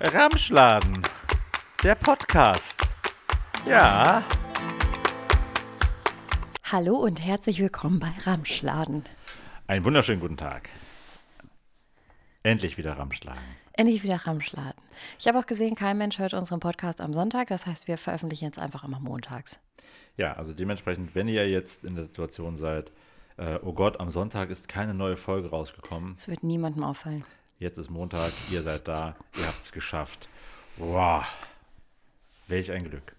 Ramschladen, der Podcast. Ja. Hallo und herzlich willkommen bei Ramschladen. Einen wunderschönen guten Tag. Endlich wieder Ramschladen. Endlich wieder Ramschladen. Ich habe auch gesehen, kein Mensch hört unseren Podcast am Sonntag. Das heißt, wir veröffentlichen jetzt einfach immer montags. Ja, also dementsprechend, wenn ihr jetzt in der Situation seid, äh, oh Gott, am Sonntag ist keine neue Folge rausgekommen. Es wird niemandem auffallen. Jetzt ist Montag, ihr seid da, ihr habt es geschafft. Wow, welch ein Glück.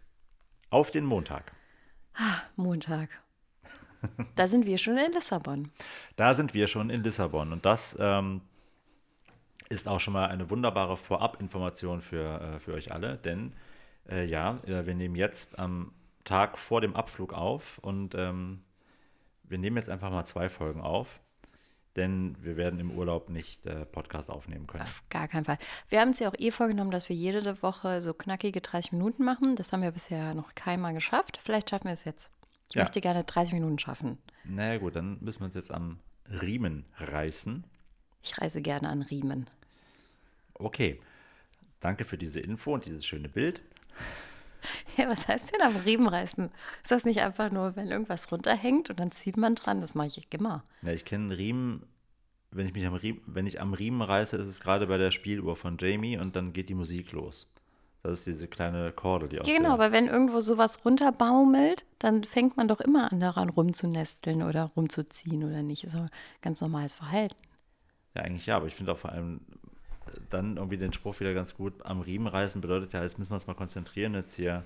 Auf den Montag. Ah, Montag. Da sind wir schon in Lissabon. Da sind wir schon in Lissabon und das ähm, ist auch schon mal eine wunderbare Vorabinformation für, äh, für euch alle, denn äh, ja, äh, wir nehmen jetzt am Tag vor dem Abflug auf und ähm, wir nehmen jetzt einfach mal zwei Folgen auf denn wir werden im Urlaub nicht äh, Podcast aufnehmen können. Auf gar keinen Fall. Wir haben es ja auch eh vorgenommen, dass wir jede Woche so knackige 30 Minuten machen. Das haben wir bisher noch keinmal geschafft. Vielleicht schaffen wir es jetzt. Ich ja. möchte gerne 30 Minuten schaffen. Naja gut, dann müssen wir uns jetzt am Riemen reißen. Ich reise gerne an Riemen. Okay. Danke für diese Info und dieses schöne Bild. Ja, was heißt denn am Riemen reißen? Ist das nicht einfach nur, wenn irgendwas runterhängt und dann zieht man dran? Das mache ich immer. Ja, ich kenne Riemen, wenn ich mich am Riemen, wenn ich am Riemen reiße, ist es gerade bei der Spieluhr von Jamie und dann geht die Musik los. Das ist diese kleine Korde, die Ja, genau, aber wenn irgendwo sowas runterbaumelt, dann fängt man doch immer an, daran rumzunesteln oder rumzuziehen oder nicht. Das ist ein ganz normales Verhalten. Ja, eigentlich ja, aber ich finde auch vor allem dann irgendwie den Spruch wieder ganz gut. Am Riemen reißen bedeutet ja, jetzt müssen wir uns mal konzentrieren, jetzt hier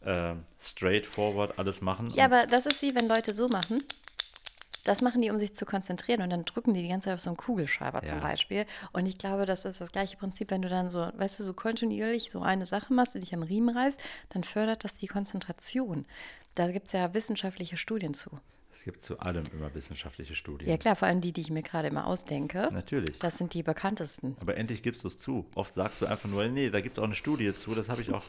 äh, straightforward alles machen. Ja, aber das ist wie wenn Leute so machen. Das machen die, um sich zu konzentrieren und dann drücken die die ganze Zeit auf so einen Kugelschreiber ja. zum Beispiel. Und ich glaube, das ist das gleiche Prinzip, wenn du dann so, weißt du, so kontinuierlich so eine Sache machst und dich am Riemen reißt, dann fördert das die Konzentration. Da gibt es ja wissenschaftliche Studien zu. Es gibt zu allem immer wissenschaftliche Studien. Ja klar, vor allem die, die ich mir gerade immer ausdenke. Natürlich. Das sind die bekanntesten. Aber endlich gibst du es zu. Oft sagst du einfach nur, nee, da gibt es auch eine Studie zu. Das habe ich auch,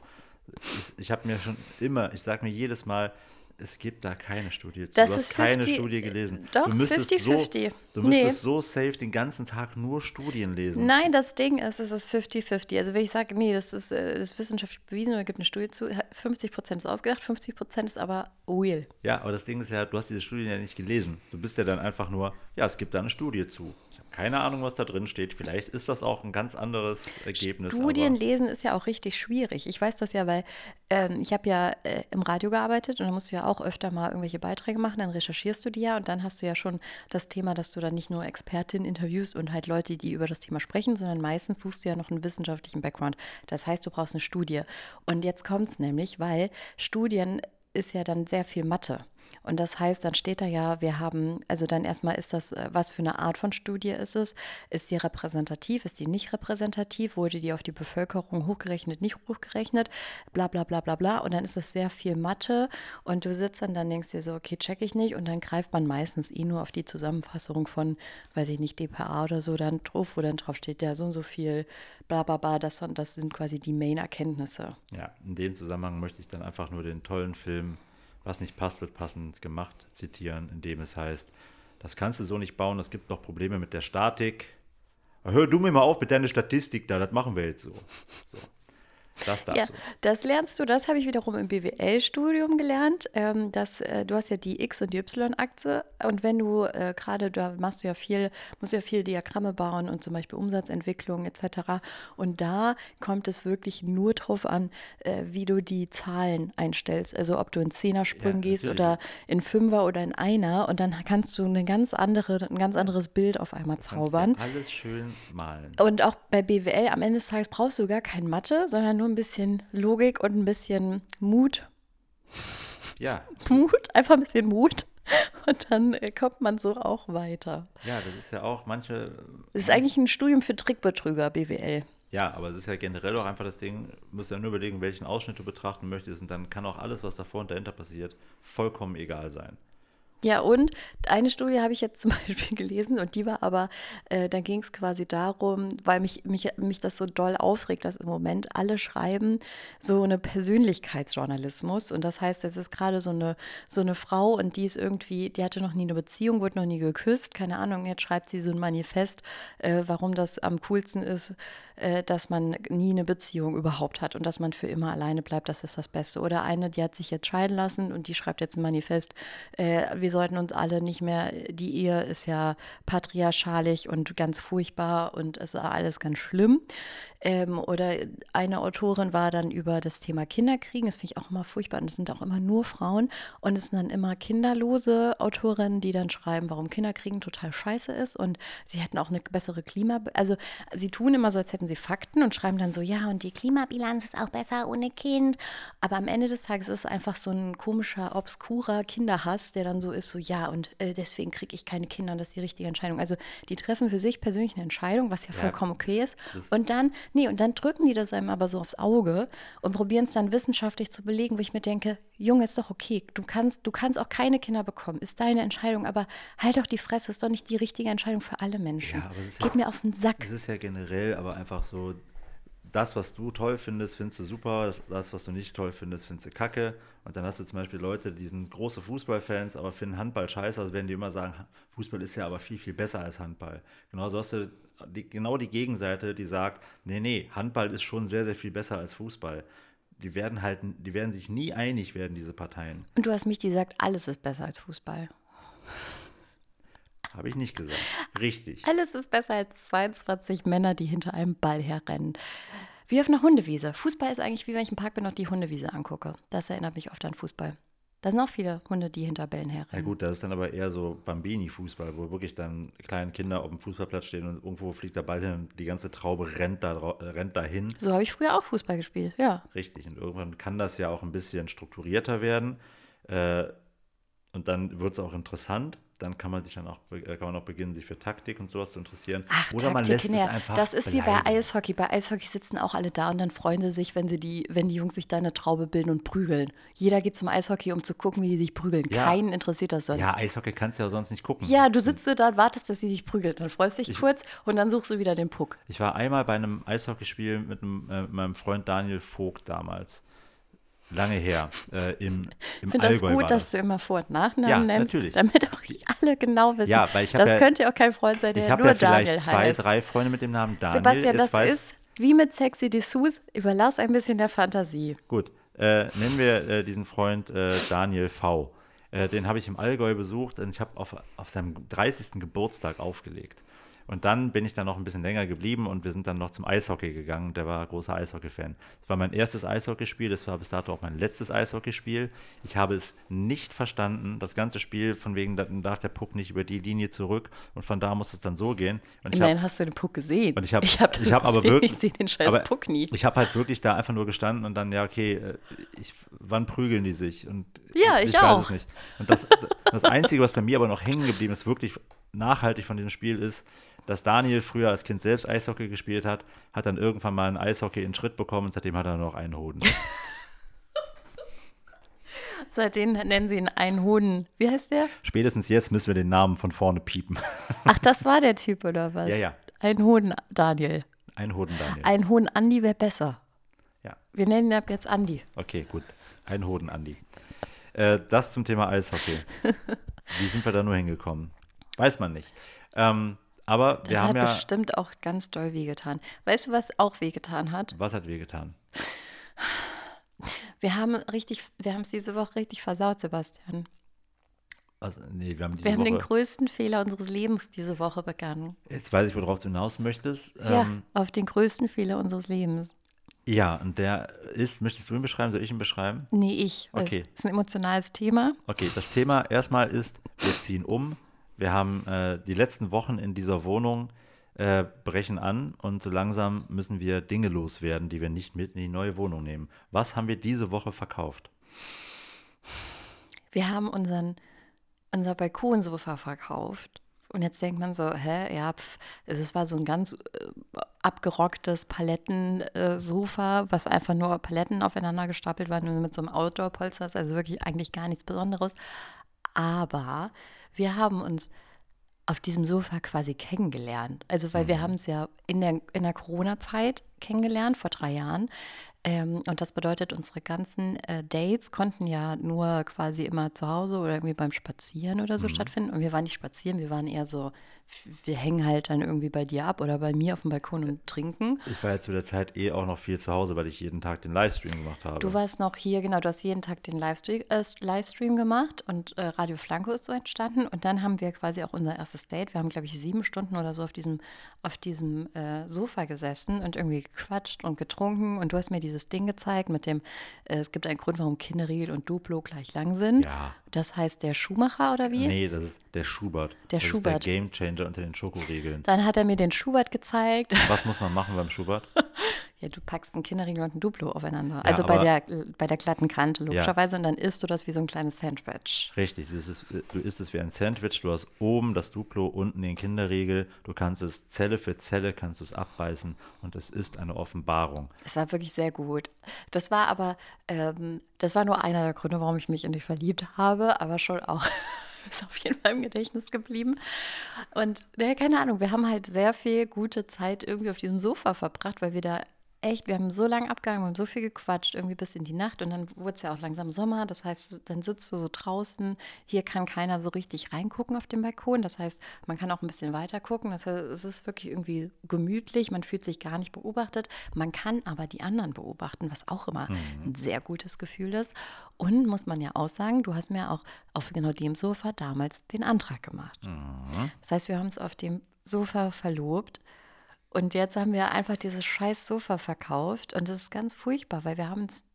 ich, ich habe mir schon immer, ich sage mir jedes Mal, es gibt da keine Studie zu. Das du hast keine Studie gelesen. Doch, 50-50. So, du müsstest nee. so safe den ganzen Tag nur Studien lesen. Nein, das Ding ist, es ist 50-50. Also wenn ich sage, nee, das ist, das äh, ist wissenschaftlich bewiesen oder gibt eine Studie zu, 50% ist ausgedacht, 50% ist aber real. Ja, aber das Ding ist ja, du hast diese Studien ja nicht gelesen. Du bist ja dann einfach nur, ja, es gibt da eine Studie zu keine Ahnung, was da drin steht. Vielleicht ist das auch ein ganz anderes Ergebnis. Studien lesen ist ja auch richtig schwierig. Ich weiß das ja, weil ähm, ich habe ja äh, im Radio gearbeitet und da musst du ja auch öfter mal irgendwelche Beiträge machen. Dann recherchierst du die ja und dann hast du ja schon das Thema, dass du dann nicht nur Expertinnen interviewst und halt Leute, die über das Thema sprechen, sondern meistens suchst du ja noch einen wissenschaftlichen Background. Das heißt, du brauchst eine Studie. Und jetzt kommt es nämlich, weil Studien ist ja dann sehr viel Mathe. Und das heißt, dann steht da ja, wir haben, also dann erstmal ist das, äh, was für eine Art von Studie ist es? Ist die repräsentativ? Ist die nicht repräsentativ? Wurde die auf die Bevölkerung hochgerechnet, nicht hochgerechnet? Bla bla bla bla bla. Und dann ist es sehr viel Mathe und du sitzt dann, dann denkst dir so, okay, check ich nicht. Und dann greift man meistens eh nur auf die Zusammenfassung von, weiß ich nicht, DPA oder so dann drauf, wo dann drauf steht, ja, so und so viel, bla bla bla, das, das sind quasi die Main-Erkenntnisse. Ja, in dem Zusammenhang möchte ich dann einfach nur den tollen Film was nicht passt, wird passend gemacht, zitieren, indem es heißt, das kannst du so nicht bauen, es gibt noch Probleme mit der Statik. Hör du mir mal auf mit deiner Statistik da, das machen wir jetzt so. so. Das dazu. Ja, das lernst du, das habe ich wiederum im BWL-Studium gelernt. Ähm, dass, äh, du hast ja die X- und die Y-Achse und wenn du äh, gerade, da machst du ja viel, musst du ja viel Diagramme bauen und zum Beispiel Umsatzentwicklung etc. Und da kommt es wirklich nur drauf an, äh, wie du die Zahlen einstellst. Also ob du in Zehnersprüngen ja, gehst oder in Fünfer oder in Einer und dann kannst du eine ganz andere, ein ganz anderes Bild auf einmal zaubern. Ja alles schön malen. Und auch bei BWL am Ende des Tages brauchst du gar kein Mathe, sondern nur ein bisschen Logik und ein bisschen Mut. Ja. Mut, einfach ein bisschen Mut. Und dann äh, kommt man so auch weiter. Ja, das ist ja auch manche. Das ist eigentlich ein Studium für Trickbetrüger, BWL. Ja, aber es ist ja generell auch einfach das Ding, musst ja nur überlegen, welchen Ausschnitt du betrachten möchtest und dann kann auch alles, was davor und dahinter passiert, vollkommen egal sein. Ja, und eine Studie habe ich jetzt zum Beispiel gelesen und die war aber, äh, da ging es quasi darum, weil mich, mich, mich das so doll aufregt, dass im Moment alle schreiben so eine Persönlichkeitsjournalismus. Und das heißt, es ist gerade so eine, so eine Frau und die ist irgendwie, die hatte noch nie eine Beziehung, wurde noch nie geküsst, keine Ahnung, jetzt schreibt sie so ein Manifest, äh, warum das am coolsten ist, äh, dass man nie eine Beziehung überhaupt hat und dass man für immer alleine bleibt, das ist das Beste. Oder eine, die hat sich jetzt scheiden lassen und die schreibt jetzt ein Manifest, äh, wir sollten uns alle nicht mehr, die Ehe ist ja patriarchalisch und ganz furchtbar und es ist alles ganz schlimm. Ähm, oder eine Autorin war dann über das Thema Kinderkriegen. Das finde ich auch immer furchtbar. Und es sind auch immer nur Frauen. Und es sind dann immer kinderlose Autorinnen, die dann schreiben, warum Kinderkriegen total scheiße ist. Und sie hätten auch eine bessere Klima... Also sie tun immer so, als hätten sie Fakten und schreiben dann so, ja, und die Klimabilanz ist auch besser ohne Kind. Aber am Ende des Tages ist es einfach so ein komischer, obskurer Kinderhass, der dann so ist, so, ja, und äh, deswegen kriege ich keine Kinder und das ist die richtige Entscheidung. Also die treffen für sich persönlich eine Entscheidung, was ja, ja vollkommen okay ist. Und dann Nee, und dann drücken die das einem aber so aufs Auge und probieren es dann wissenschaftlich zu belegen, wo ich mir denke, Junge, ist doch okay. Du kannst, du kannst auch keine Kinder bekommen. Ist deine Entscheidung, aber halt doch die Fresse, ist doch nicht die richtige Entscheidung für alle Menschen. Ja, Geht ja, mir auf den Sack. Es ist ja generell aber einfach so, das, was du toll findest, findest du super, das, was du nicht toll findest, findest du kacke. Und dann hast du zum Beispiel Leute, die sind große Fußballfans, aber finden Handball scheiße, also werden die immer sagen, Fußball ist ja aber viel, viel besser als Handball. Genauso hast du die, genau die Gegenseite, die sagt, nee, nee, Handball ist schon sehr, sehr viel besser als Fußball. Die werden halt, die werden sich nie einig werden, diese Parteien. Und du hast mich gesagt, alles ist besser als Fußball. Habe ich nicht gesagt. Richtig. Alles ist besser als 22 Männer, die hinter einem Ball herrennen. Wie auf einer Hundewiese. Fußball ist eigentlich wie wenn ich im Park bin und die Hundewiese angucke. Das erinnert mich oft an Fußball. Da sind auch viele Hunde, die hinter Bällen herrennen. Ja gut, das ist dann aber eher so Bambini-Fußball, wo wirklich dann kleine Kinder auf dem Fußballplatz stehen und irgendwo fliegt der Ball hin und die ganze Traube rennt, da, rennt dahin. So habe ich früher auch Fußball gespielt, ja. Richtig, und irgendwann kann das ja auch ein bisschen strukturierter werden. Äh, und dann wird es auch interessant dann kann man sich dann auch, äh, kann man auch beginnen, sich für Taktik und sowas zu interessieren. Ach, Oder Taktik, man lässt ja. es einfach Das ist bleiben. wie bei Eishockey. Bei Eishockey sitzen auch alle da und dann freuen sie sich, wenn sie die, wenn die Jungs sich da eine Traube bilden und prügeln. Jeder geht zum Eishockey, um zu gucken, wie die sich prügeln. Ja. Keinen interessiert das sonst. Ja, Eishockey kannst du ja sonst nicht gucken. Ja, du sitzt so da und wartest, dass sie sich prügelt. Dann freust du dich ich, kurz und dann suchst du wieder den Puck. Ich war einmal bei einem Eishockeyspiel mit, einem, äh, meinem Freund Daniel Vogt damals lange her. Äh, im, im ich finde das gut, dass du immer Vor- und Nachnamen ja, nennst, natürlich. damit auch alle genau wissen. Ja, weil ich das ja, könnte ja auch kein Freund sein, der ich nur ja Daniel heißt. Ich habe zwei, drei Freunde mit dem Namen Daniel. Sebastian, das weiß, ist wie mit Sexy Dessous. Überlass ein bisschen der Fantasie. Gut, äh, nennen wir äh, diesen Freund äh, Daniel V. Äh, den habe ich im Allgäu besucht und ich habe auf, auf seinem 30. Geburtstag aufgelegt. Und dann bin ich dann noch ein bisschen länger geblieben und wir sind dann noch zum Eishockey gegangen. Der war großer Eishockey-Fan. Das war mein erstes Eishockeyspiel, das war bis dato auch mein letztes Eishockeyspiel. Ich habe es nicht verstanden. Das ganze Spiel, von wegen, dann darf der Puck nicht über die Linie zurück und von da muss es dann so gehen. Und ich Immerhin hast du den Puck gesehen. Und ich habe ich hab, ich hab aber wirklich. Ich sehe den scheiß aber Puck nie. Ich habe halt wirklich da einfach nur gestanden und dann, ja, okay, äh, ich, wann prügeln die sich? Und ja, ich, ich auch. weiß es nicht. Und das, das Einzige, was bei mir aber noch hängen geblieben ist, wirklich nachhaltig von diesem Spiel ist, dass Daniel früher als Kind selbst Eishockey gespielt hat, hat dann irgendwann mal ein Eishockey in Schritt bekommen und seitdem hat er noch einen Hoden. Seitdem nennen sie ihn einen Hoden. Wie heißt der? Spätestens jetzt müssen wir den Namen von vorne piepen. Ach, das war der Typ oder was? Ja, ja. Ein Hoden Daniel. Ein Hoden Daniel. Ein Hoden Andi wäre besser. Ja. Wir nennen ihn ab jetzt Andi. Okay, gut. Ein Hoden Andi. Äh, das zum Thema Eishockey. Wie sind wir da nur hingekommen? Weiß man nicht. Ähm, aber das wir haben ja. Das hat bestimmt auch ganz doll wehgetan. Weißt du, was auch wehgetan hat? Was hat wehgetan? Wir haben richtig, wir haben es diese Woche richtig versaut, Sebastian. Was? Nee, wir haben, wir haben den größten Fehler unseres Lebens diese Woche begangen. Jetzt weiß ich, worauf du hinaus möchtest. Ja, ähm, auf den größten Fehler unseres Lebens. Ja, und der ist, möchtest du ihn beschreiben? Soll ich ihn beschreiben? Nee, ich. Okay. Das ist ein emotionales Thema. Okay, das Thema erstmal ist, wir ziehen um wir haben äh, die letzten Wochen in dieser Wohnung äh, brechen an und so langsam müssen wir Dinge loswerden, die wir nicht mit in die neue Wohnung nehmen. Was haben wir diese Woche verkauft? Wir haben unseren, unser Balkonsofa verkauft. Und jetzt denkt man so, hä, ja, pf, es war so ein ganz äh, abgerocktes Palettensofa, was einfach nur Paletten aufeinander gestapelt waren mit so einem Outdoor-Polster, also wirklich eigentlich gar nichts Besonderes. Aber wir haben uns auf diesem Sofa quasi kennengelernt. Also, weil wir haben es ja in der, in der Corona-Zeit kennengelernt, vor drei Jahren. Ähm, und das bedeutet, unsere ganzen äh, Dates konnten ja nur quasi immer zu Hause oder irgendwie beim Spazieren oder so stattfinden. Und wir waren nicht spazieren, wir waren eher so, wir hängen halt dann irgendwie bei dir ab oder bei mir auf dem Balkon und trinken. Ich war ja zu der Zeit eh auch noch viel zu Hause, weil ich jeden Tag den Livestream gemacht habe. Du warst noch hier, genau, du hast jeden Tag den Livestream, äh, Livestream gemacht und äh, Radio Flanco ist so entstanden. Und dann haben wir quasi auch unser erstes Date. Wir haben, glaube ich, sieben Stunden oder so auf diesem, auf diesem äh, Sofa gesessen und irgendwie gequatscht und getrunken. Und du hast mir dieses Ding gezeigt mit dem, äh, es gibt einen Grund, warum Kinderriegel und Duplo gleich lang sind. Ja. Das heißt der Schuhmacher oder wie? Nee, das ist der Schubert. Der das Schubert. ist der Gamechanger unter den Schokoriegeln. Dann hat er mir den Schubert gezeigt. Was muss man machen beim Schubert? Ja, du packst einen Kinderriegel und ein Duplo aufeinander. also bei der, bei der glatten Kante logischerweise. Und dann isst du das wie so ein kleines Sandwich. Richtig, du isst, es, du isst es wie ein Sandwich, du hast oben das Duplo, unten den Kinderriegel, du kannst es Zelle für Zelle, kannst du es abbeißen und es ist eine Offenbarung. Es war wirklich sehr gut. Das war aber, ähm, das war nur einer der Gründe, warum ich mich in dich verliebt habe, aber schon auch. Ist auf jeden Fall im Gedächtnis geblieben. Und ne, keine Ahnung, wir haben halt sehr viel gute Zeit irgendwie auf diesem Sofa verbracht, weil wir da echt, wir haben so lange abgehangen, wir haben so viel gequatscht, irgendwie bis in die Nacht. Und dann wurde es ja auch langsam Sommer. Das heißt, dann sitzt du so draußen. Hier kann keiner so richtig reingucken auf dem Balkon. Das heißt, man kann auch ein bisschen weiter gucken. Das heißt, es ist wirklich irgendwie gemütlich. Man fühlt sich gar nicht beobachtet. Man kann aber die anderen beobachten, was auch immer ein sehr gutes Gefühl ist. Und muss man ja auch sagen, du hast mir auch auf genau dem Sofa damals den Antrag gemacht. Das heißt, wir haben uns auf dem Sofa verlobt. Und jetzt haben wir einfach dieses scheiß Sofa verkauft. Und das ist ganz furchtbar, weil wir haben uns,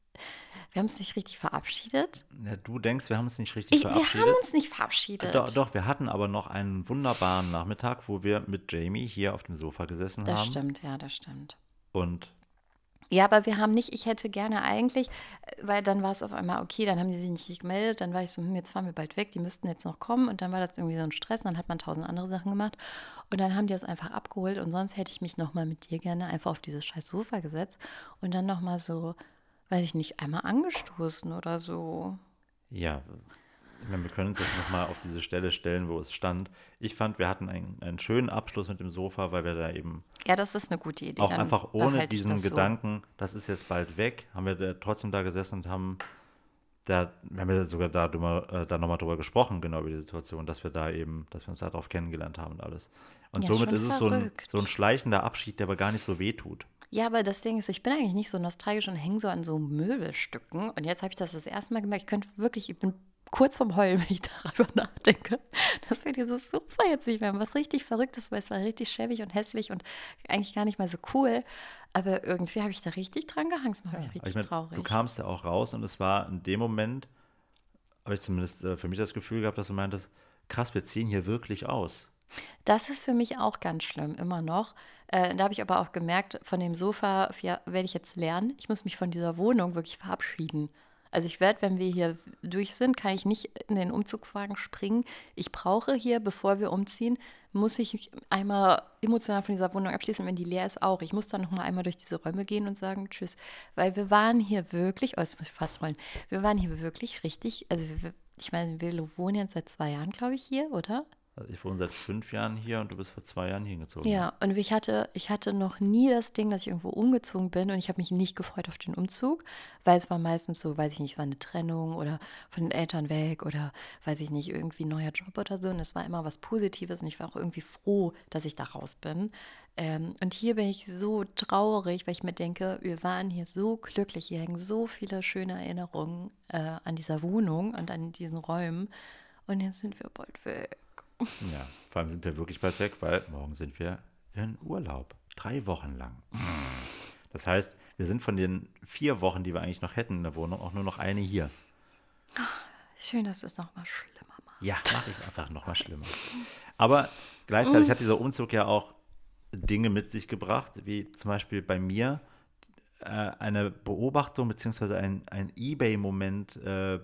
wir haben uns nicht richtig verabschiedet. Ja, du denkst, wir haben uns nicht richtig Ich, wir verabschiedet. haben uns nicht verabschiedet. Doch, doch, wir hatten aber noch einen wunderbaren Nachmittag, wo wir mit Jamie hier auf dem Sofa gesessen Das haben. stimmt, ja, das stimmt. Und Ja, aber wir haben nicht, ich hätte gerne eigentlich, äh, weil dann war es auf einmal okay, dann haben die sich nicht gemeldet, dann war ich so, hm, jetzt fahren wir bald weg, die müssten jetzt noch kommen und dann war das irgendwie so ein Stress, dann hat man tausend andere Sachen gemacht und dann haben die das einfach abgeholt und sonst hätte ich mich nochmal mit dir gerne einfach auf dieses scheiß Sofa gesetzt und dann nochmal so, weiß ich nicht, einmal angestoßen oder so. ja, ich meine, wir können uns jetzt nochmal auf diese Stelle stellen, wo es stand. Ich fand, wir hatten einen, einen schönen Abschluss mit dem Sofa, weil wir da eben Ja, das ist eine gute Idee. auch dann einfach ohne diesen das so. Gedanken, das ist jetzt bald weg, haben wir da trotzdem da gesessen und haben da, wir haben ja sogar da, äh, da nochmal drüber gesprochen, genau über die Situation, dass wir da eben, dass wir uns darauf kennengelernt haben und alles. Und Ja, somit ist es so ein, so ein schleichender Abschied, der aber gar nicht so weh tut. Ja, aber das Ding ist, ich bin eigentlich nicht so nostalgisch und hänge so an so Möbelstücken. Und jetzt habe ich das das erste Mal gemerkt. Ich könnte wirklich, ich bin kurz vorm Heulen, wenn ich darüber nachdenke, dass wir dieses Sofa jetzt nicht mehr haben. Was richtig verrückt ist, weil es war richtig schäbig und hässlich und eigentlich gar nicht mal so cool. Aber irgendwie habe ich da richtig dran gehangen. Macht mich Aber richtig ich mein, traurig. du kamst ja auch raus und es war in dem Moment, habe ich zumindest äh, für mich das Gefühl gehabt, dass du meintest, krass, wir ziehen hier wirklich aus. Das ist für mich auch ganz schlimm, immer noch. Äh, da habe ich aber auch gemerkt, von dem Sofa ja, werde ich jetzt lernen. Ich muss mich von dieser Wohnung wirklich verabschieden. Also ich werde, wenn wir hier durch sind, kann ich nicht in den Umzugswagen springen. Ich brauche hier, bevor wir umziehen, muss ich einmal emotional von dieser Wohnung abschließen, wenn die leer ist auch. Ich muss dann noch mal einmal durch diese Räume gehen und sagen Tschüss. Weil wir waren hier wirklich, oh, jetzt muss ich fast rollen, wir waren hier wirklich richtig, also wir, ich meine, wir wohnen jetzt seit zwei Jahren, glaube ich, hier, oder? Also ich wohne seit fünf Jahren hier und du bist vor zwei Jahren hingezogen. Ja, und ich hatte, ich hatte noch nie das Ding, dass ich irgendwo umgezogen bin und ich habe mich nicht gefreut auf den Umzug, weil es war meistens so, weiß ich nicht, es war eine Trennung oder von den Eltern weg oder weiß ich nicht, irgendwie neuer Job oder so. Und es war immer was Positives und ich war auch irgendwie froh, dass ich da raus bin. Ähm, und hier bin ich so traurig, weil ich mir denke, wir waren hier so glücklich, hier hängen so viele schöne Erinnerungen äh, an dieser Wohnung und an diesen Räumen. Und jetzt sind wir bald weg. Ja, vor allem sind wir wirklich bald weg, weil morgen sind wir in Urlaub. Drei Wochen lang. Das heißt, wir sind von den vier Wochen, die wir eigentlich noch hätten in der Wohnung, auch nur noch eine hier. Schön, dass du es nochmal schlimmer machst. Ja, mache ich einfach noch mal schlimmer. Aber gleichzeitig hat dieser Umzug ja auch Dinge mit sich gebracht, wie zum Beispiel bei mir äh, eine Beobachtung beziehungsweise ein, ein Ebay-Moment. Äh,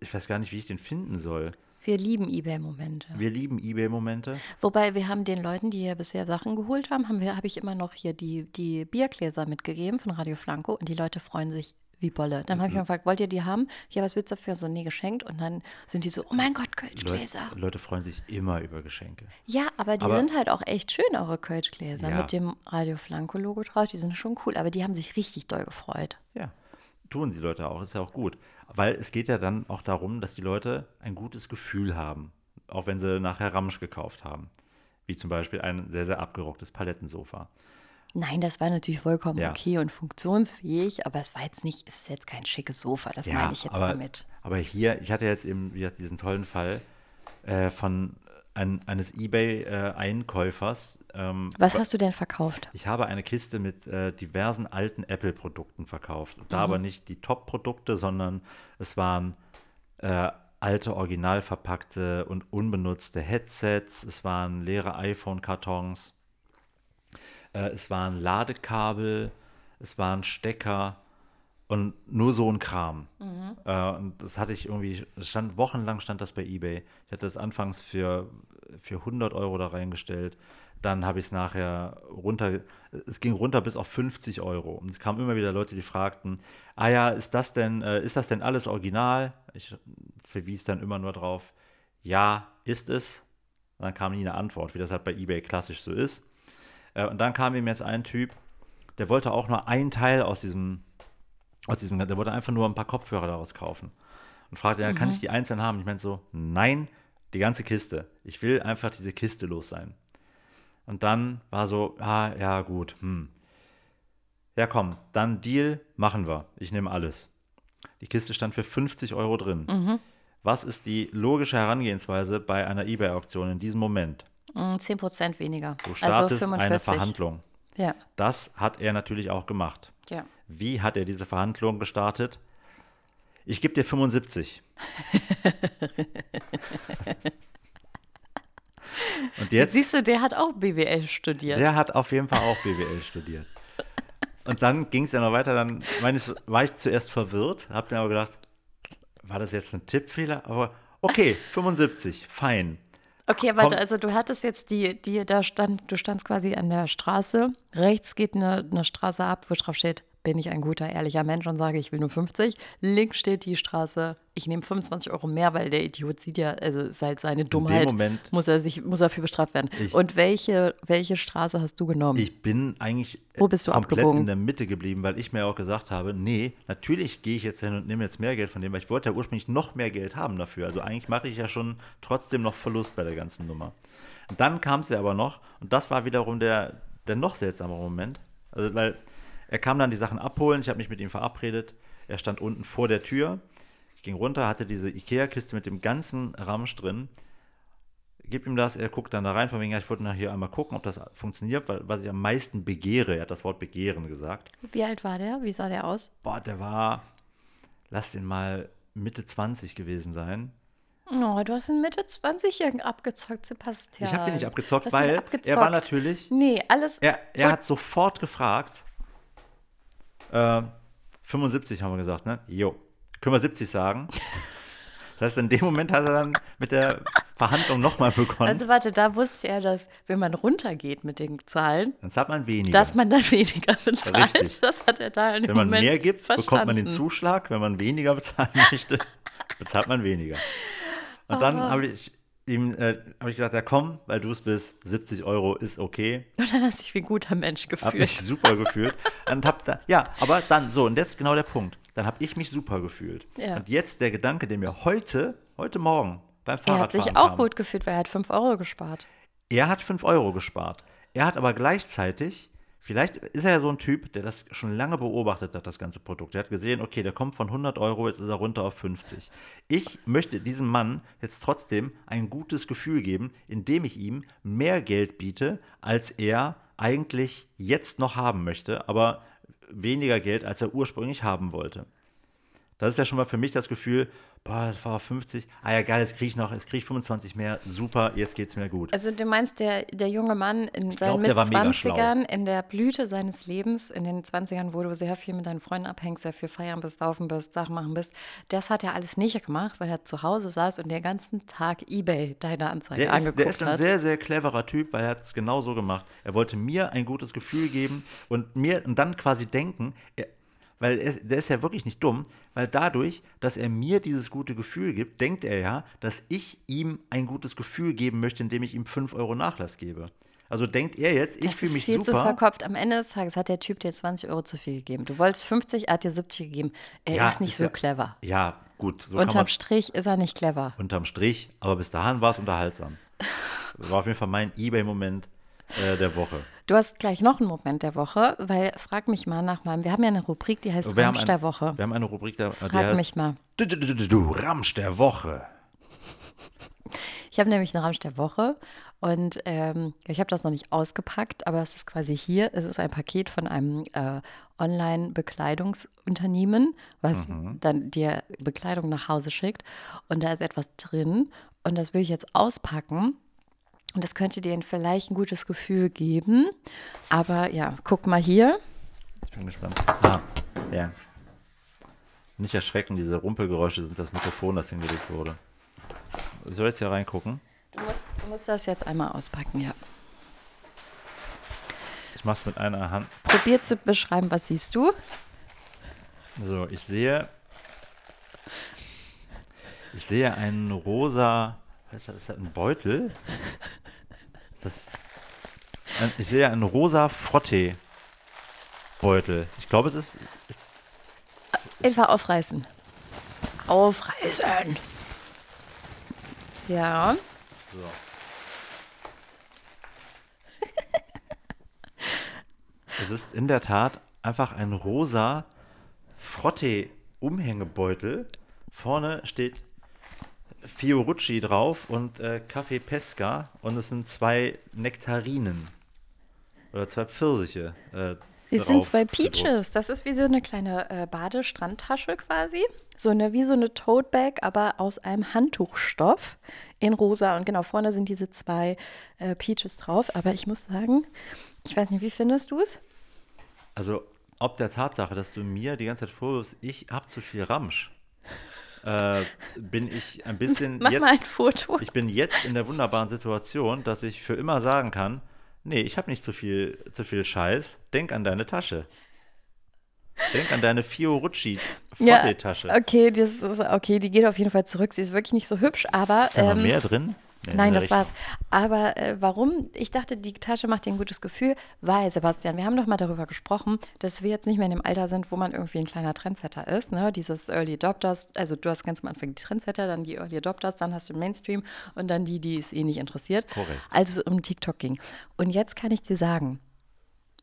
ich weiß gar nicht, wie ich den finden soll. Wir lieben Ebay-Momente. Wir lieben Ebay-Momente. Wobei wir haben den Leuten, die hier bisher Sachen geholt haben, haben wir, habe ich immer noch hier die, die Biergläser mitgegeben von Radio Flanco und die Leute freuen sich wie Bolle. Dann habe ich mal gefragt, wollt ihr die haben? Ja, was willst du dafür? So, nee, geschenkt. Und dann sind die so, oh mein Gott, Kölschgläser. Leute, Leute freuen sich immer über Geschenke. Ja, aber die Aber- sind halt auch echt schön, eure Kölschgläser. Ja. Mit dem Radio Flanco-Logo drauf. Die sind schon cool. Aber die haben sich richtig doll gefreut. Ja, tun die Leute auch, ist ja auch gut. Weil es geht ja dann auch darum, dass die Leute ein gutes Gefühl haben, auch wenn sie nachher Ramsch gekauft haben. Wie zum Beispiel ein sehr, sehr abgerocktes Palettensofa. Nein, das war natürlich vollkommen Ja. okay und funktionsfähig, aber es war jetzt nicht, es ist jetzt kein schickes Sofa, das meine ich jetzt aber, damit. Aber hier, ich hatte jetzt eben diesen tollen Fall äh, von ein, eines Ebay-Einkäufers. ähm, Was hast du denn verkauft? Ich habe eine Kiste mit äh, diversen alten Apple-Produkten verkauft. Da aber nicht die Top-Produkte, sondern es waren äh, alte, original verpackte und unbenutzte Headsets, es waren leere iPhone-Kartons, äh, es waren Ladekabel, es waren Stecker und nur so ein Kram. Äh, und das hatte ich irgendwie, stand wochenlang stand das bei eBay. Ich hatte es anfangs für, für 100 Euro da reingestellt. Dann habe ich es nachher runter, es ging runter bis auf 50 Euro. Und es kamen immer wieder Leute, die fragten, ah ja, ist das denn, äh, ist das denn alles original? Ich verwies dann immer nur drauf, ja, ist es. Und dann kam nie eine Antwort, wie das halt bei eBay klassisch so ist. Äh, und dann kam ihm jetzt ein Typ, der wollte auch nur ein Teil aus diesem, aus diesem, der wollte einfach nur ein paar Kopfhörer daraus kaufen. Und fragte, ja, kann ich die einzeln haben? Ich meinte so, nein, die ganze Kiste. Ich will einfach diese Kiste los sein. Und dann war so, ah, ja, gut, hm. Ja, komm, dann Deal, machen wir. Ich nehme alles. Die Kiste stand für 50 Euro drin. Was ist die logische Herangehensweise bei einer Ebay-Auktion in diesem Moment? Mm, 10% weniger. Du also startest 45. eine Verhandlung. Ja, Das hat er natürlich auch gemacht. ja. Wie hat er diese Verhandlung gestartet? Ich gebe dir 75. Und jetzt, Siehst du, der hat auch BWL studiert. der hat auf jeden Fall auch BWL studiert. Und dann ging es ja noch weiter. Dann meine ich, war ich zuerst verwirrt, habe mir aber gedacht, war das jetzt ein Tippfehler? Aber okay, 75, fein. Okay, warte, Komm. also du hattest jetzt die, die, da stand, du standst quasi an der Straße. Rechts geht eine, eine Straße ab, wo drauf steht, bin ich ein guter, ehrlicher Mensch und sage, ich will nur 50. Links steht die Straße, ich nehme 25 Euro mehr, weil der Idiot sieht ja, also ist halt seine Dummheit. Moment- muss er sich, muss er für bestraft werden. Ich- und welche, welche Straße hast du genommen? Ich bin eigentlich Wo bist du komplett abgebogen? in der Mitte geblieben, weil ich mir auch gesagt habe, nee, natürlich gehe ich jetzt hin und nehme jetzt mehr Geld von dem, weil ich wollte ja ursprünglich noch mehr Geld haben dafür. Also eigentlich mache ich ja schon trotzdem noch Verlust bei der ganzen Nummer. Und dann kam es ja aber noch, und das war wiederum der, der noch seltsamere Moment. Also, weil er kam dann die Sachen abholen, ich habe mich mit ihm verabredet, er stand unten vor der Tür. Ich ging runter, hatte diese Ikea-Kiste mit dem ganzen Ramsch drin gib ihm das, er guckt dann da rein, von wegen, ja, ich wollte nach hier einmal gucken, ob das funktioniert, weil was ich am meisten begehre, er hat das Wort begehren gesagt. Wie alt war der? Wie sah der aus? Boah, der war, lass ihn mal Mitte 20 gewesen sein. Oh, du hast einen Mitte 20-Jährigen abgezockt, Sebastian. Ich habe den nicht abgezockt, weil abgezockt? er war natürlich, Nee, alles. er, er hat sofort gefragt, äh, 75 haben wir gesagt, ne? Jo, können wir 70 sagen? Das heißt, in dem Moment hat er dann mit der Verhandlung nochmal begonnen. Also warte, da wusste er, dass wenn man runtergeht mit den Zahlen, dann zahlt man weniger. dass man dann weniger bezahlt. Richtig. Das hat er da in dem Wenn man Moment mehr gibt, verstanden. bekommt man den Zuschlag. Wenn man weniger bezahlen möchte, bezahlt man weniger. Und dann Ah. habe ich ihm äh, hab ich gesagt, ja komm, weil du es bist, 70 Euro ist okay. Und dann hast du dich wie ein guter Mensch Hab mich gefühlt. super gefühlt. Und hab da, ja, aber dann, so, und das ist genau der Punkt. Dann habe ich mich super gefühlt. Ja. Und jetzt der Gedanke, der mir heute, heute Morgen beim Er hat Fahrradfahren sich auch kam. gut gefühlt, weil er hat 5 Euro gespart. Er hat 5 Euro gespart. Er hat aber gleichzeitig, vielleicht ist er ja so ein Typ, der das schon lange beobachtet hat, das ganze Produkt. Er hat gesehen, okay, der kommt von 100 Euro, jetzt ist er runter auf 50. Ich möchte diesem Mann jetzt trotzdem ein gutes Gefühl geben, indem ich ihm mehr Geld biete, als er eigentlich jetzt noch haben möchte, aber weniger Geld, als er ursprünglich haben wollte. Das ist ja schon mal für mich das Gefühl, boah, das war 50, ah ja geil, jetzt kriege ich noch, jetzt kriege ich 25 mehr, super, jetzt geht's mir gut. Also du meinst, der, der junge Mann in seinen glaub, der war mega schlau. Mit-20ern, in der Blüte seines Lebens, in den 20ern, wo du sehr viel mit deinen Freunden abhängst, sehr viel feiern bist, laufen bist, Sachen machen bist, das hat er alles nicht gemacht, weil er zu Hause saß und den ganzen Tag Ebay deine Anzeige Der angeguckt der ist ein hat. sehr, sehr cleverer Typ, weil er hat es genau so gemacht. Er wollte mir ein gutes Gefühl geben und mir und dann quasi denken, er, weil er, der ist ja wirklich nicht dumm, weil dadurch, dass er mir dieses gute Gefühl gibt, denkt er ja, dass ich ihm ein gutes Gefühl geben möchte, indem ich ihm 5 Euro Nachlass gebe. Also denkt er jetzt, ich Das fühle ist mich viel zu super. verkopft. Am Ende des Tages hat der Typ dir 20 Euro zu viel gegeben. Du wolltest 50, er hat dir 70 gegeben. Er Ja, ist nicht ist so ja- clever. Ja, gut, so Unterm Strich ist er nicht clever. unterm Strich, aber bis dahin war es unterhaltsam. War auf jeden Fall mein Ebay-Moment äh, der Woche. Du hast gleich noch einen Moment der Woche, weil frag mich mal nach meinem. Wir haben ja eine Rubrik, die heißt Wir Ramsch ein- der Woche. Wir haben eine Rubrik, da, die Frag heißt mich mal. Du, du, du, du, du, Ramsch der Woche. Ich habe nämlich einen Ramsch der Woche und ähm, ich habe das noch nicht ausgepackt, aber es ist quasi hier. Es ist ein Paket von einem äh, Online-Bekleidungsunternehmen, was dann dir Bekleidung nach Hause schickt. Und da ist etwas drin und das will ich jetzt auspacken. Und das könnte dir vielleicht ein gutes Gefühl geben. Aber ja, guck mal hier. Ich bin gespannt. Ah, ja. Nicht erschrecken, diese Rumpelgeräusche sind das Mikrofon, das hingelegt wurde. Ich soll jetzt hier reingucken. Du musst, du musst das jetzt einmal auspacken, ja. Ich mach's mit einer Hand. Probier zu beschreiben, was siehst du? So, ich sehe. Ich sehe einen rosa. Was ist das? Ist das ein Beutel? Das. Ein, ich sehe einen rosa Frottee-Beutel. Ich glaube, es ist. ist Einfach aufreißen. Aufreißen. Ja. so. es ist in der Tat einfach ein rosa Frottee-Umhängebeutel. Vorne steht Fiorucci drauf und äh, Kaffee Pesca und es sind zwei Nektarinen. Oder zwei Pfirsiche. Äh, Es sind zwei. Peaches. Das ist wie so eine kleine äh, Badestrandtasche quasi. So eine, wie so eine Tote Bag, aber aus einem Handtuchstoff in rosa. Und genau vorne sind diese zwei äh, Peaches drauf. Aber ich muss sagen, ich weiß nicht, wie findest du es? Also, ob der Tatsache, dass du mir die ganze Zeit vorwirfst, ich hab zu viel Ramsch, äh, bin ich ein bisschen Mach jetzt. mal ein Foto. Ich bin jetzt in der wunderbaren Situation, dass ich für immer sagen kann, nee, ich habe nicht zu viel, zu viel Scheiß. Denk an deine Tasche. Denk an deine Fiorucci Ja, Frottee-Tasche. okay, das ist, okay, die geht auf jeden Fall zurück. Sie ist wirklich nicht so hübsch, aber. Ist da ähm, mehr drin? Nein, das war's. Richtung. Aber äh, warum? Ich dachte, die Tasche macht dir ein gutes Gefühl, weil, Sebastian, wir haben doch mal darüber gesprochen, dass wir jetzt nicht mehr in dem Alter sind, wo man irgendwie ein kleiner Trendsetter ist. Ne? Dieses Early Adopters, also du hast ganz am Anfang die Trendsetter, dann die Early Adopters, dann hast du den Mainstream und dann die, die es eh nicht interessiert. Korrekt. Als es um TikTok ging. Und jetzt kann ich dir sagen,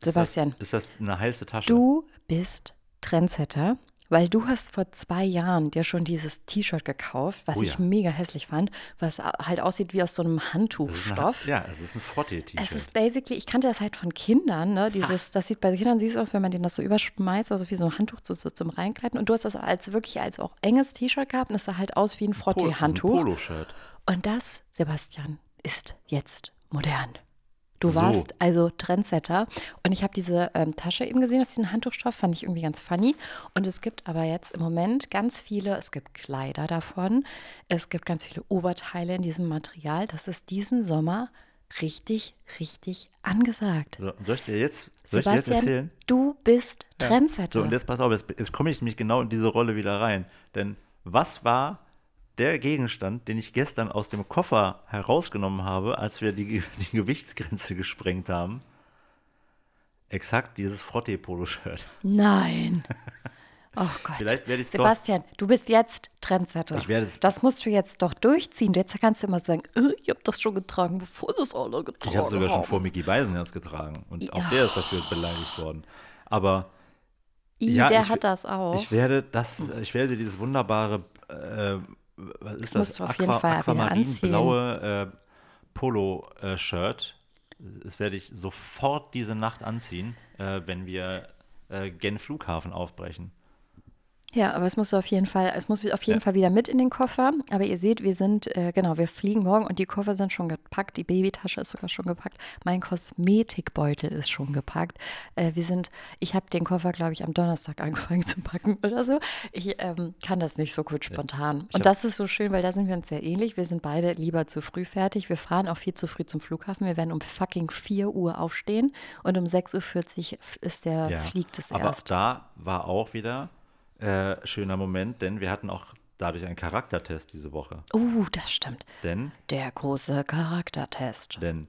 Sebastian, Ist das, ist das eine heiße Tasche? Du bist Trendsetter, weil du hast vor zwei Jahren dir schon dieses T-Shirt gekauft, was Oh ich ja. mega hässlich fand, was halt aussieht wie aus so einem ist eine- Handtuchstoff. Ja, es ist ein Frottee-T-Shirt. Es ist basically, ich kannte das halt von Kindern, ne? Dieses, das sieht bei Kindern süß aus, wenn man denen das so überschmeißt, also wie so ein Handtuch so, so zum Reinkleiden. Und du hast das als wirklich als auch enges T-Shirt gehabt und es sah halt aus wie ein Pol- Frottee-Handtuch. Polo-Shirt. Und das, Sebastian, ist jetzt modern. Du So. warst also Trendsetter und ich habe diese ähm, Tasche eben gesehen aus diesem Handtuchstoff, fand ich irgendwie ganz funny. Und es gibt aber jetzt im Moment ganz viele, es gibt Kleider davon, es gibt ganz viele Oberteile in diesem Material. Das ist diesen Sommer richtig, richtig angesagt. So, soll ich dir jetzt, soll ich dir jetzt Sebastian, erzählen? du bist Ja. Trendsetter. So, und jetzt pass auf, jetzt, jetzt komme ich nämlich genau in diese Rolle wieder rein. Denn was war der Gegenstand, den ich gestern aus dem Koffer herausgenommen habe, als wir die, die Gewichtsgrenze gesprengt haben? Exakt dieses Frottee-Polo-Shirt. Nein. Oh Gott. Vielleicht werde ich's doch- Sebastian, du bist jetzt Trendsetter. Ich werde es- das musst du jetzt doch durchziehen. Jetzt kannst du immer sagen, äh, ich habe das schon getragen, bevor das alle getragen Ich habe sogar schon vor Mickey Beisenherz getragen. Und auch Ja. der ist dafür beleidigt worden. Aber I, ja, der ich- hat das auch. ich werde das, ich werde dieses wunderbare, äh, was ist das? auf jeden Fall wieder Aquamarinblaue äh, Polo-Shirt. das werde ich sofort diese Nacht anziehen, äh, wenn wir äh, Gen Flughafen aufbrechen. Ja, aber es muss auf jeden Fall, es muss auf jeden Ja. Fall wieder mit in den Koffer. Aber ihr seht, wir sind, äh, genau, wir fliegen morgen und die Koffer sind schon gepackt. Die Babytasche ist sogar schon gepackt. Mein Kosmetikbeutel ist schon gepackt. Äh, wir sind, ich habe den Koffer, glaube ich, am Donnerstag angefangen zu packen oder so. Ich ähm, kann das nicht so gut spontan. Ich Und das ist so schön, weil da sind wir uns sehr ähnlich. Wir sind beide lieber zu früh fertig. Wir fahren auch viel zu früh zum Flughafen. Wir werden um fucking 4 Uhr aufstehen und um 6.40 Uhr ist der, Ja. fliegt es Aber erst. da war auch wieder äh, schöner Moment, denn wir hatten auch dadurch einen Charaktertest diese Woche. Uh, das stimmt. Denn Der große Charaktertest. Denn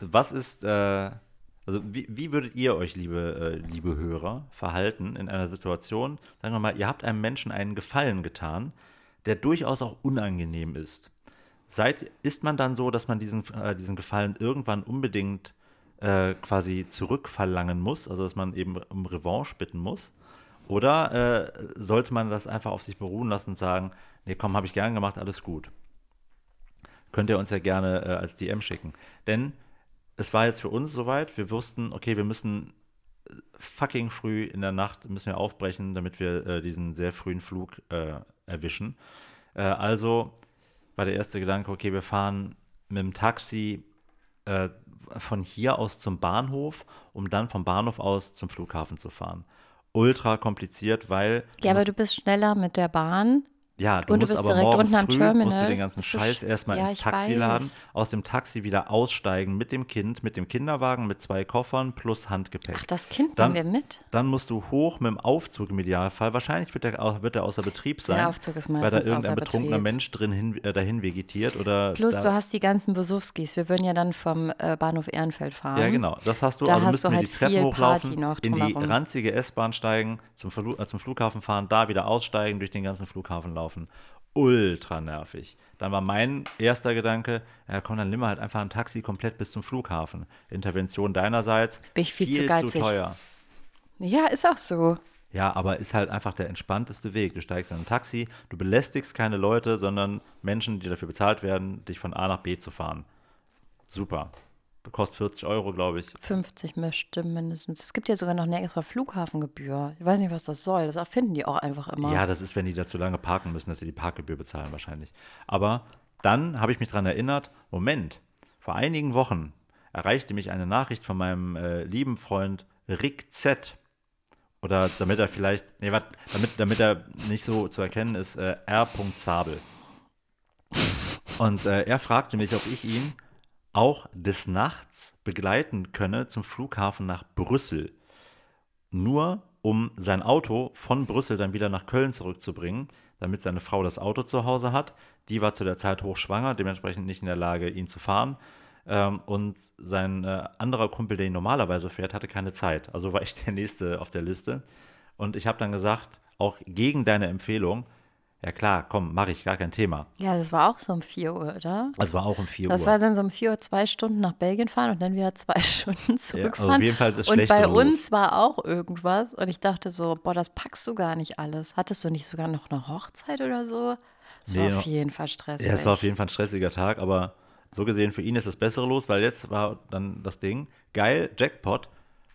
was ist, äh, also wie, wie würdet ihr euch, liebe, äh, liebe Hörer, verhalten in einer Situation, sagen wir mal, ihr habt einem Menschen einen Gefallen getan, der durchaus auch unangenehm ist. Seid, ist man dann so, dass man diesen, äh, diesen Gefallen irgendwann unbedingt äh, quasi zurückverlangen muss, also dass man eben um Revanche bitten muss? Oder äh, sollte man das einfach auf sich beruhen lassen und sagen, nee, komm, habe ich gern gemacht, alles gut? könnt ihr uns ja gerne äh, als DM schicken. Denn es war jetzt für uns soweit, wir wussten, okay, wir müssen äh, fucking früh in der Nacht müssen wir aufbrechen, damit wir äh, diesen sehr frühen Flug äh, erwischen. Äh, also war der erste Gedanke, okay, wir fahren mit dem Taxi von hier aus zum Bahnhof, um dann vom Bahnhof aus zum Flughafen zu fahren. Ultra kompliziert, weil Ja, aber du bist schneller mit der Bahn. Ja, du Und du musst bist aber direkt morgens unten am früh, musst du den ganzen Scheiß sch- erstmal ja, ins Taxi laden, aus dem Taxi wieder aussteigen mit dem Kind, mit dem Kinderwagen, mit zwei Koffern plus Handgepäck. Ach, das Kind Dann- nehmen wir mit. Dann musst du hoch mit dem Aufzug im Idealfall. Wahrscheinlich wird der, wird der außer Betrieb sein, Aufzug ist weil da irgendein betrunkener Betrieb. Mensch drin hin, äh, dahin vegetiert oder Plus, da, du hast die ganzen Besuchskis. Wir würden ja dann vom äh, Bahnhof Ehrenfeld fahren. Ja, genau. Das hast du. Da also hast müssen du wir halt die Treppen hochlaufen, noch in die ranzige S-Bahn steigen, zum, Verlu äh, zum Flughafen fahren, da wieder aussteigen, durch den ganzen Flughafen laufen. Ultra nervig. Dann war mein erster Gedanke, ja komm, dann nimm halt einfach ein Taxi komplett bis zum Flughafen. Intervention deinerseits. Bin ich viel zu zu geizig. teuer. Ja, ist auch so. Ja, aber ist halt einfach der entspannteste Weg. Du steigst in ein Taxi, du belästigst keine Leute, sondern Menschen, die dafür bezahlt werden, dich von A nach B zu fahren. Super. Kostet 40 Euro, glaube ich. 50 möchte mindestens. Es gibt ja sogar noch eine extra Flughafengebühr. Ich weiß nicht, was das soll. Das erfinden die auch einfach immer. Ja, das ist, wenn die da zu lange parken müssen, dass sie die Parkgebühr bezahlen wahrscheinlich. Aber dann habe ich mich daran erinnert, Moment, vor einigen Wochen erreichte mich eine Nachricht von meinem äh, lieben Freund Rick Z. Oder damit er vielleicht, nee, warte, damit, damit er nicht so zu erkennen ist, äh, R. Zabel. Und äh, er fragte mich, ob ich ihn auch des Nachts begleiten könne zum Flughafen nach Brüssel nur um sein Auto von Brüssel dann wieder nach Köln zurückzubringen, damit seine Frau das Auto zu Hause hat. Die war zu der Zeit hochschwanger, dementsprechend nicht in der Lage, ihn zu fahren. Ähm, und sein äh, anderer Kumpel, der ihn normalerweise fährt, hatte keine Zeit. Also war ich der Nächste auf der Liste. Und ich habe dann gesagt, auch gegen deine Empfehlung, ja klar, komm, mache ich, gar kein Thema. Ja, das war auch so um 4 Uhr, oder? Also war auch um 4 Das Uhr. war dann so um 4 Uhr zwei Stunden nach Belgien fahren und dann wieder zwei Stunden zurückfahren. auf jeden Fall das und bei Los. uns war auch irgendwas und ich dachte so, boah, das packst du gar nicht alles. Hattest du nicht sogar noch eine Hochzeit oder so? Das Nee, war auf jeden Fall stressig. Ja, es war auf jeden Fall ein stressiger Tag, aber so gesehen für ihn ist das Bessere los, weil jetzt war dann das Ding, geil, Jackpot.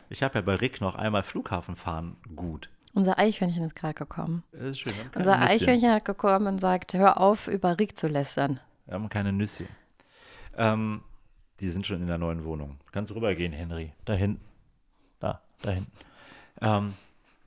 Ich habe ja bei Rick noch einmal Flughafen fahren gut. Unser Eichhörnchen ist gerade gekommen. Das ist schön. Unser. Eichhörnchen hat gekommen und sagt, hör auf, über Rick zu lästern. Wir haben keine Nüsschen. Ähm, die sind schon in der neuen Wohnung. Kannst rübergehen, Henry. Da hinten. Da, da hinten. Ähm,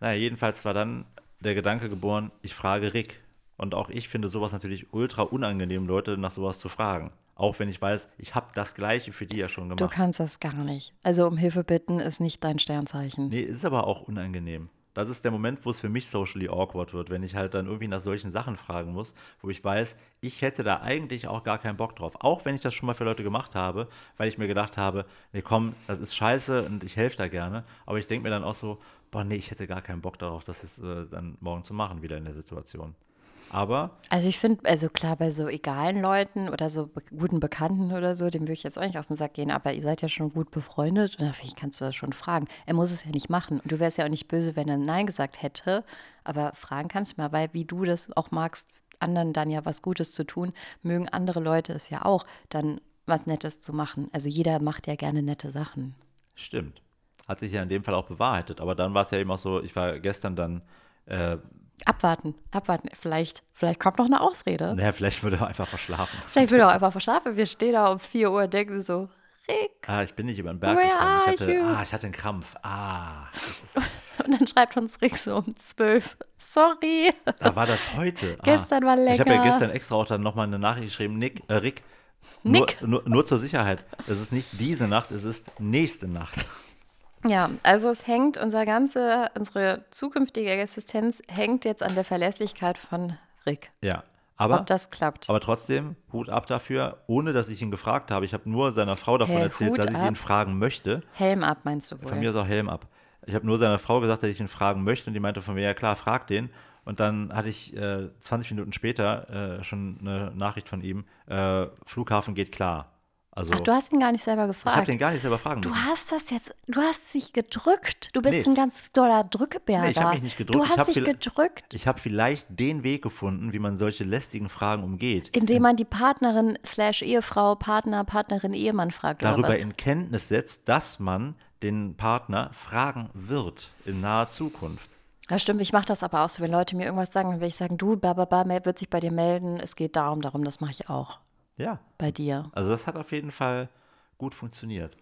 naja, jedenfalls war dann der Gedanke geboren, ich frage Rick. Und auch ich finde sowas natürlich ultra unangenehm, Leute nach sowas zu fragen. Auch wenn ich weiß, ich habe das Gleiche für die ja schon Du gemacht. kannst das gar nicht. Also um Hilfe bitten ist nicht dein Sternzeichen. Nee, ist aber auch unangenehm. Das ist der Moment, wo es für mich socially awkward wird, wenn ich halt dann irgendwie nach solchen Sachen fragen muss, wo ich weiß, ich hätte da eigentlich auch gar keinen Bock drauf. Auch wenn ich das schon mal für Leute gemacht habe, weil ich mir gedacht habe, nee, komm, das ist scheiße und ich helfe da gerne. Aber ich denke mir dann auch so, boah, nee, ich hätte gar keinen Bock darauf, das ist, äh, dann morgen zu machen, wieder in der Situation. Aber Also ich finde, also klar, bei so egalen Leuten oder so be guten Bekannten oder so, dem würde ich jetzt auch nicht auf den Sack gehen, aber ihr seid ja schon gut befreundet und da finde ich, kannst du das schon fragen. Er muss es ja nicht machen. Und du wärst ja auch nicht böse, wenn er Nein gesagt hätte, aber fragen kannst du mal, weil wie du das auch magst, anderen dann ja was Gutes zu tun, mögen andere Leute es ja auch, dann was Nettes zu machen. Also jeder macht ja gerne nette Sachen. Stimmt. Hat sich ja in dem Fall auch bewahrheitet. Aber dann war es ja eben auch so, ich war gestern dann äh, Abwarten, abwarten. Vielleicht, vielleicht kommt noch eine Ausrede. Naja, vielleicht würde er einfach verschlafen. Vielleicht würde er einfach verschlafen. Wir stehen da um 4 Uhr und denken so, Rick. Ah, ich bin nicht über den Berg gekommen. Ich hatte, ah, ich hatte einen Krampf. Ah, Und dann schreibt uns Rick so um 12. Sorry. da war das heute. Ah, Gestern war Ich habe ja länger. gestern extra auch dann nochmal eine Nachricht geschrieben. Nick, äh, Rick, Nick. Nur, nur, nur zur Sicherheit. Es ist nicht diese Nacht, es ist nächste Nacht. Ja, also es hängt, unser ganze, unsere zukünftige Existenz hängt jetzt an der Verlässlichkeit von Rick. Ja, aber, ob das klappt. aber trotzdem, Hut ab dafür, ohne dass ich ihn gefragt habe. Ich habe nur seiner Frau davon Hey, erzählt, Hut dass ich ab. ihn fragen möchte. Helm ab, meinst du wohl? Von mir ist auch Helm ab. Ich habe nur seiner Frau gesagt, dass ich ihn fragen möchte und die meinte von mir, ja klar, frag den. Und dann hatte ich äh, 20 Minuten später äh, schon eine Nachricht von ihm, äh, Flughafen geht klar. Also Ach, du hast ihn gar nicht selber ich habe gefragt. den gar nicht selber fragen Du müssen. hast das jetzt, du hast dich gedrückt. Du bist Nee. ein ganz doller Drückeberger. Nee, ich hab mich nicht gedrückt. Du hast dich gedrückt, Ich habe vielleicht den Weg gefunden, wie man solche lästigen Fragen umgeht. indem man die Partnerin slash Ehefrau, Partner, Partnerin, Ehemann fragt darüber in Kenntnis setzt, dass man den Partner fragen wird in naher Zukunft. Ja, stimmt, ich mache das aber auch so. Wenn Leute mir irgendwas sagen, dann will ich sagen, du, bababa, wird sich bei dir melden. Es geht darum, darum, das mache ich auch Ja, bei dir. also das hat auf jeden Fall gut funktioniert.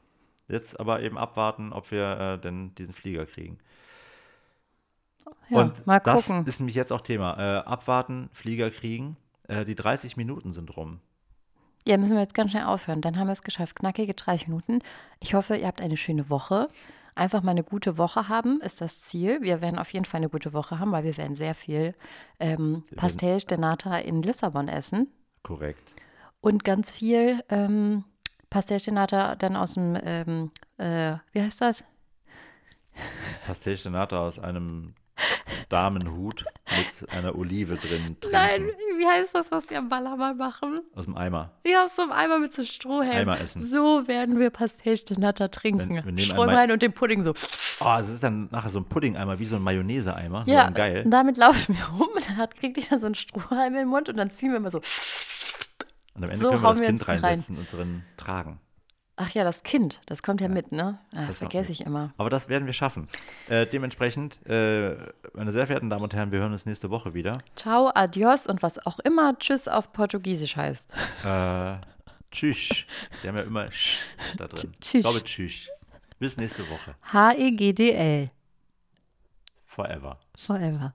Jetzt aber eben abwarten, ob wir äh, denn diesen Flieger kriegen. Ja, Und mal das gucken. ist nämlich jetzt auch Thema. Äh, abwarten, Flieger kriegen. Äh, die 30 Minuten sind rum. Ja, müssen wir jetzt ganz schnell aufhören. Dann haben wir es geschafft. Knackige 30 Minuten. Ich hoffe, ihr habt eine schöne Woche. Einfach mal eine gute Woche haben, ist das Ziel. Wir werden auf jeden Fall eine gute Woche haben, weil wir werden sehr viel ähm, Pastel de Nata in Lissabon essen. Korrekt. Und ganz viel ähm, Pastel de Nata dann aus dem, ähm, äh, wie heißt das? Pastel de Nata aus einem Damenhut mit einer Olive drin trinken. Nein, wie heißt das, was wir am Ballermann machen? Aus dem Eimer. Ja, aus so einem Eimer mit so Strohhelm. Eimer essen. So werden wir Pastel de Nata trinken. Wir nehmen Strom einmal- rein und den Pudding so. Oh, es ist dann nachher so ein Pudding-Eimer, wie so ein Mayonnaise-Eimer. Ja, so geil. und damit laufen wir rum und dann kriegt jeder so einen Strohhalm in den Mund und dann ziehen wir immer so. Und am Ende so können wir das wir Kind uns rein. reinsetzen und drin tragen. Ach ja, das Kind, das kommt ja, mit, ne? Ah, vergesse ich immer. Aber das werden wir schaffen. Äh, dementsprechend, äh, meine sehr verehrten Damen und Herren, wir hören uns nächste Woche wieder. Ciao, adios und was auch immer Tschüss auf Portugiesisch heißt. Äh, tschüss. Wir haben ja immer Sch da drin. Tschüss. Ich glaube, tschüss. Bis nächste Woche. H-E-G-D-L. Forever. Forever.